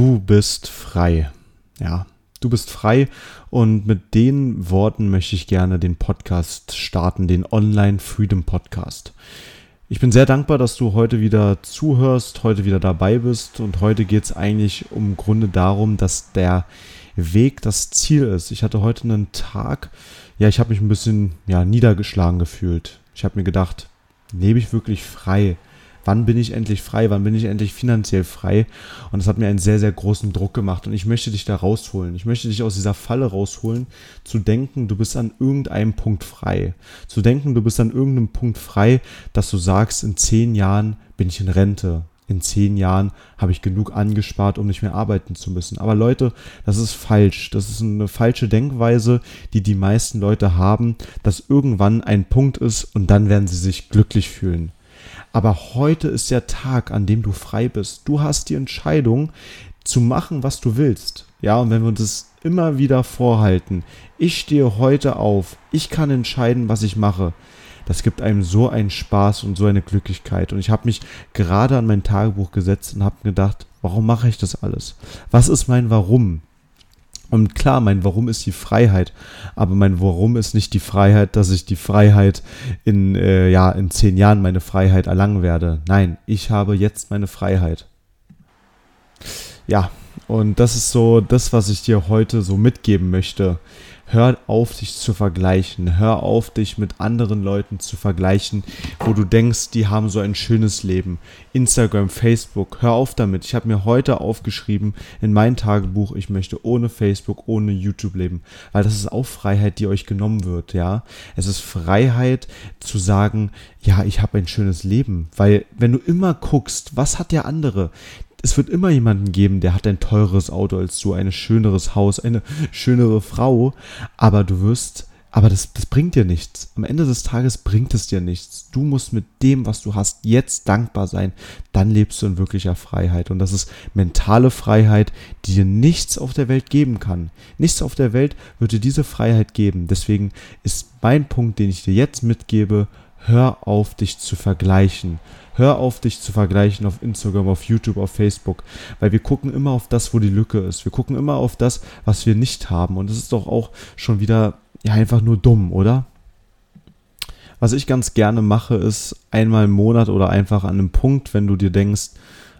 Du bist frei. Ja, du bist frei und mit den Worten möchte ich gerne den Podcast starten, den Online Freedom Podcast. Ich bin sehr dankbar, dass du heute wieder zuhörst, heute wieder dabei bist und heute geht es eigentlich im Grunde darum, dass der Weg das Ziel ist. Ich hatte heute einen Tag, ja, ich habe mich ein bisschen ja, niedergeschlagen gefühlt. Ich habe mir gedacht, lebe ich wirklich frei? Wann bin ich endlich frei, wann bin ich endlich finanziell frei. Und das hat mir einen sehr, sehr großen Druck gemacht. Und ich möchte dich da rausholen. Ich möchte dich aus dieser Falle rausholen, zu denken, du bist an irgendeinem Punkt frei. Zu denken, du bist an irgendeinem Punkt frei, dass du sagst, in zehn Jahren bin ich in Rente. In zehn Jahren habe ich genug angespart, um nicht mehr arbeiten zu müssen. Aber Leute, das ist falsch. Das ist eine falsche Denkweise, die die meisten Leute haben, dass irgendwann ein Punkt ist und dann werden sie sich glücklich fühlen. Aber heute ist der Tag, an dem du frei bist. Du hast die Entscheidung zu machen, was du willst. Ja, und wenn wir uns das immer wieder vorhalten, ich stehe heute auf, ich kann entscheiden, was ich mache. Das gibt einem so einen Spaß und so eine Glücklichkeit. Und ich habe mich gerade an mein Tagebuch gesetzt und habe gedacht, warum mache ich das alles? Was ist mein Warum? Und klar, mein Warum ist die Freiheit, aber mein Warum ist nicht die Freiheit, dass ich die Freiheit in, äh, ja, in zehn Jahren meine Freiheit erlangen werde. Nein, ich habe jetzt meine Freiheit. Ja, und das ist so das, was ich dir heute so mitgeben möchte. Hör auf, dich zu vergleichen. Hör auf, dich mit anderen Leuten zu vergleichen, wo du denkst, die haben so ein schönes Leben. Instagram, Facebook, hör auf damit. Ich habe mir heute aufgeschrieben in mein Tagebuch, ich möchte ohne Facebook, ohne YouTube leben. Weil das ist auch Freiheit, die euch genommen wird, ja. Es ist Freiheit zu sagen, ja, ich habe ein schönes Leben. Weil wenn du immer guckst, was hat der andere? Es wird immer jemanden geben, der hat ein teureres Auto als du, ein schöneres Haus, eine schönere Frau, aber du wirst, aber das, das bringt dir nichts. Am Ende des Tages bringt es dir nichts. Du musst mit dem, was du hast, jetzt dankbar sein. Dann lebst du in wirklicher Freiheit. Und das ist mentale Freiheit, die dir nichts auf der Welt geben kann. Nichts auf der Welt wird dir diese Freiheit geben. Deswegen ist mein Punkt, den ich dir jetzt mitgebe, hör auf, dich zu vergleichen. Hör auf, dich zu vergleichen auf Instagram, auf YouTube, auf Facebook, weil wir gucken immer auf das, wo die Lücke ist. Wir gucken immer auf das, was wir nicht haben. Und das ist doch auch schon wieder ja einfach nur dumm, oder? Was ich ganz gerne mache, ist einmal im Monat oder einfach an einem Punkt, wenn du dir denkst,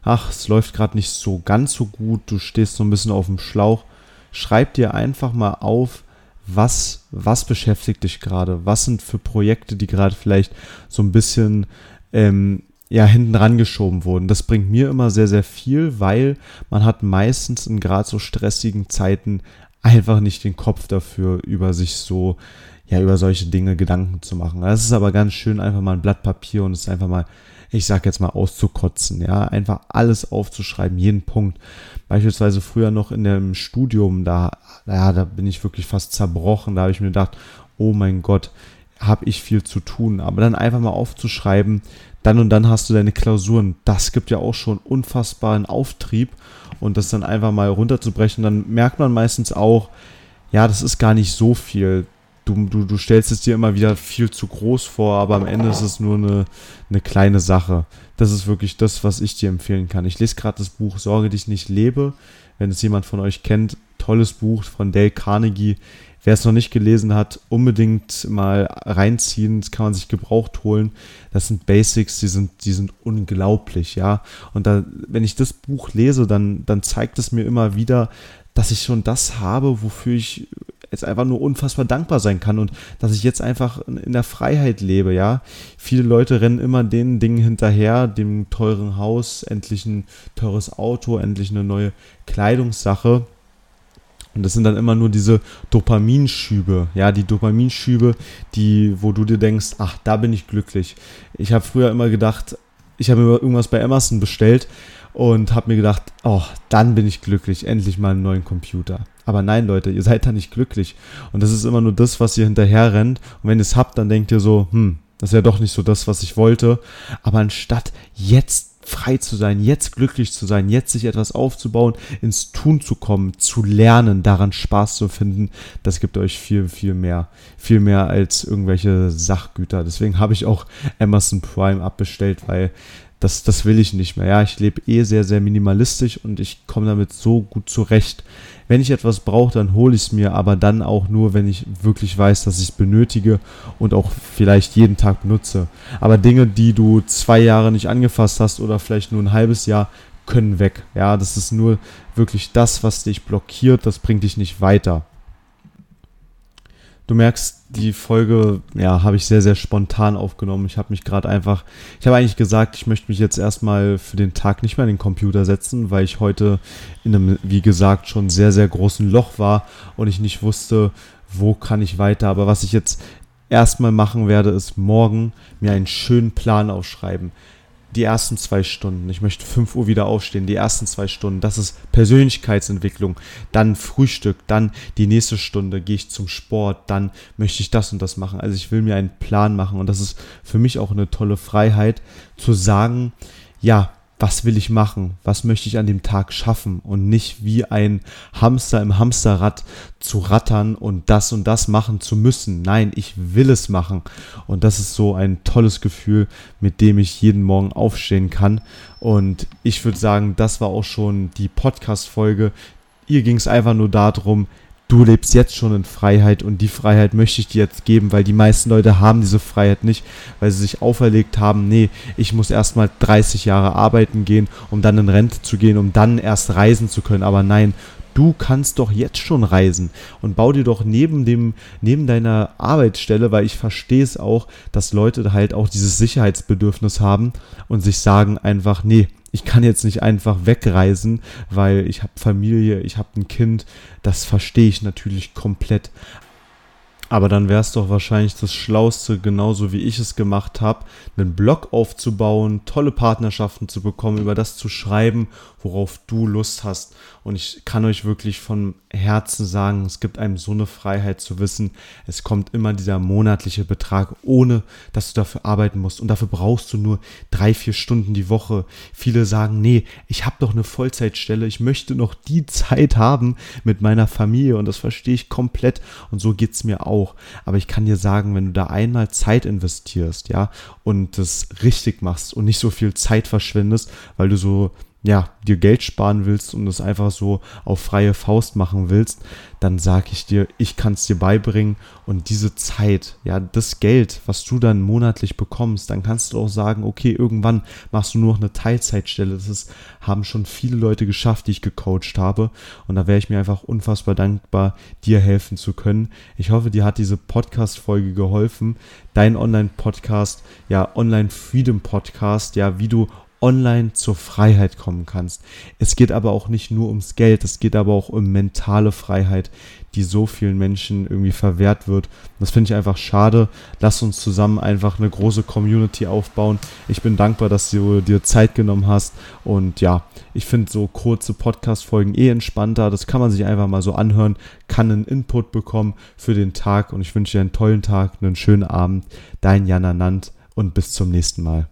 ach, es läuft gerade nicht so ganz so gut, du stehst so ein bisschen auf dem Schlauch, schreib dir einfach mal auf, was, was beschäftigt dich gerade? Was sind für Projekte, die gerade vielleicht so ein bisschen ähm, ja, hinten rangeschoben wurden. Das bringt mir immer sehr, sehr viel, weil man hat meistens in gerade so stressigen Zeiten einfach nicht den Kopf dafür, über sich so, ja, über solche Dinge Gedanken zu machen. Das ist aber ganz schön, einfach mal ein Blatt Papier und es einfach mal, ich sag jetzt mal, auszukotzen, ja, einfach alles aufzuschreiben, jeden Punkt. Beispielsweise früher noch in dem Studium, da, ja, da bin ich wirklich fast zerbrochen, da habe ich mir gedacht, oh mein Gott, habe ich viel zu tun. Aber dann einfach mal aufzuschreiben, dann und dann hast du deine Klausuren. Das gibt ja auch schon unfassbaren Auftrieb und das dann einfach mal runterzubrechen, dann merkt man meistens auch, ja, das ist gar nicht so viel. Du, du, du stellst es dir immer wieder viel zu groß vor, aber am Ende ist es nur eine, eine kleine Sache. Das ist wirklich das, was ich dir empfehlen kann. Ich lese gerade das Buch Sorge dich nicht lebe. Wenn es jemand von euch kennt, tolles Buch von Dale Carnegie. Wer es noch nicht gelesen hat, unbedingt mal reinziehen. Das kann man sich gebraucht holen. Das sind Basics, die sind, die sind unglaublich, ja. Und da, wenn ich das Buch lese, dann, dann zeigt es mir immer wieder, dass ich schon das habe, wofür ich jetzt einfach nur unfassbar dankbar sein kann und dass ich jetzt einfach in der Freiheit lebe, ja. Viele Leute rennen immer den Dingen hinterher, dem teuren Haus, endlich ein teures Auto, endlich eine neue Kleidungssache und das sind dann immer nur diese Dopaminschübe, ja, die Dopaminschübe, die, wo du dir denkst, ach, da bin ich glücklich. Ich habe früher immer gedacht, ich habe irgendwas bei Amazon bestellt und habe mir gedacht, oh, dann bin ich glücklich, endlich mal einen neuen Computer. Aber nein, Leute, ihr seid da nicht glücklich. Und das ist immer nur das, was ihr hinterher rennt. Und wenn ihr es habt, dann denkt ihr so, hm, das ist ja doch nicht so das, was ich wollte. Aber anstatt jetzt frei zu sein, jetzt glücklich zu sein, jetzt sich etwas aufzubauen, ins Tun zu kommen, zu lernen, daran Spaß zu finden, das gibt euch viel, viel mehr. Viel mehr als irgendwelche Sachgüter. Deswegen habe ich auch Amazon Prime abbestellt, weil das, das will ich nicht mehr. Ja, ich lebe eh sehr, sehr minimalistisch und ich komme damit so gut zurecht. Wenn ich etwas brauche, dann hole ich es mir, aber dann auch nur, wenn ich wirklich weiß, dass ich es benötige und auch vielleicht jeden Tag benutze. Aber Dinge, die du zwei Jahre nicht angefasst hast oder vielleicht nur ein halbes Jahr, können weg. Ja, das ist nur wirklich das, was dich blockiert, das bringt dich nicht weiter. Du merkst, die Folge, ja, habe ich sehr, sehr spontan aufgenommen. Ich habe mich gerade einfach, ich habe eigentlich gesagt, ich möchte mich jetzt erstmal für den Tag nicht mehr in den Computer setzen, weil ich heute in einem, wie gesagt, schon sehr, sehr großen Loch war und ich nicht wusste, wo kann ich weiter. Aber was ich jetzt erstmal machen werde, ist morgen mir einen schönen Plan aufschreiben die ersten zwei Stunden. Ich möchte 5 Uhr wieder aufstehen, die ersten zwei Stunden. Das ist Persönlichkeitsentwicklung. Dann Frühstück, dann die nächste Stunde gehe ich zum Sport, dann möchte ich das und das machen. Also ich will mir einen Plan machen und das ist für mich auch eine tolle Freiheit zu sagen, ja, was will ich machen, was möchte ich an dem Tag schaffen und nicht wie ein Hamster im Hamsterrad zu rattern und das und das machen zu müssen. Nein, ich will es machen. Und das ist so ein tolles Gefühl, mit dem ich jeden Morgen aufstehen kann. Und ich würde sagen, das war auch schon die Podcast-Folge. Ihr ging es einfach nur darum, du lebst jetzt schon in Freiheit und die Freiheit möchte ich dir jetzt geben, weil die meisten Leute haben diese Freiheit nicht, weil sie sich auferlegt haben, nee, ich muss erstmal 30 Jahre arbeiten gehen, um dann in Rente zu gehen, um dann erst reisen zu können. Aber nein, du kannst doch jetzt schon reisen und bau dir doch neben dem, neben deiner Arbeitsstelle, weil ich verstehe es auch, dass Leute halt auch dieses Sicherheitsbedürfnis haben und sich sagen einfach, nee, ich kann jetzt nicht einfach wegreisen, weil ich habe Familie, ich habe ein Kind. Das verstehe ich natürlich komplett. Aber dann wäre es doch wahrscheinlich das Schlauste, genauso wie ich es gemacht habe, einen Blog aufzubauen, tolle Partnerschaften zu bekommen, über das zu schreiben, worauf du Lust hast. Und ich kann euch wirklich von Herzen sagen, es gibt einem so eine Freiheit zu wissen, es kommt immer dieser monatliche Betrag, ohne dass du dafür arbeiten musst. Und dafür brauchst du nur drei, vier Stunden die Woche. Viele sagen, nee, ich habe doch eine Vollzeitstelle, ich möchte noch die Zeit haben mit meiner Familie. Und das verstehe ich komplett. Und so geht es mir auch auch. Aber ich kann dir sagen, wenn du da einmal Zeit investierst, ja, und das richtig machst und nicht so viel Zeit verschwendest, weil du so ja, dir Geld sparen willst und es einfach so auf freie Faust machen willst, dann sage ich dir, ich kann es dir beibringen und diese Zeit, ja, das Geld, was du dann monatlich bekommst, dann kannst du auch sagen, okay, irgendwann machst du nur noch eine Teilzeitstelle. Das ist, haben schon viele Leute geschafft, die ich gecoacht habe und da wäre ich mir einfach unfassbar dankbar, dir helfen zu können. Ich hoffe, dir hat diese Podcast-Folge geholfen, dein Online-Podcast, ja, Online-Freedom-Podcast, ja, wie du online zur Freiheit kommen kannst. Es geht aber auch nicht nur ums Geld, es geht aber auch um mentale Freiheit, die so vielen Menschen irgendwie verwehrt wird. Das finde ich einfach schade. Lass uns zusammen einfach eine große Community aufbauen. Ich bin dankbar, dass du dir Zeit genommen hast. Und ja, ich finde so kurze Podcast-Folgen eh entspannter. Das kann man sich einfach mal so anhören, kann einen Input bekommen für den Tag. Und ich wünsche dir einen tollen Tag, einen schönen Abend. Dein Jan Nant und bis zum nächsten Mal.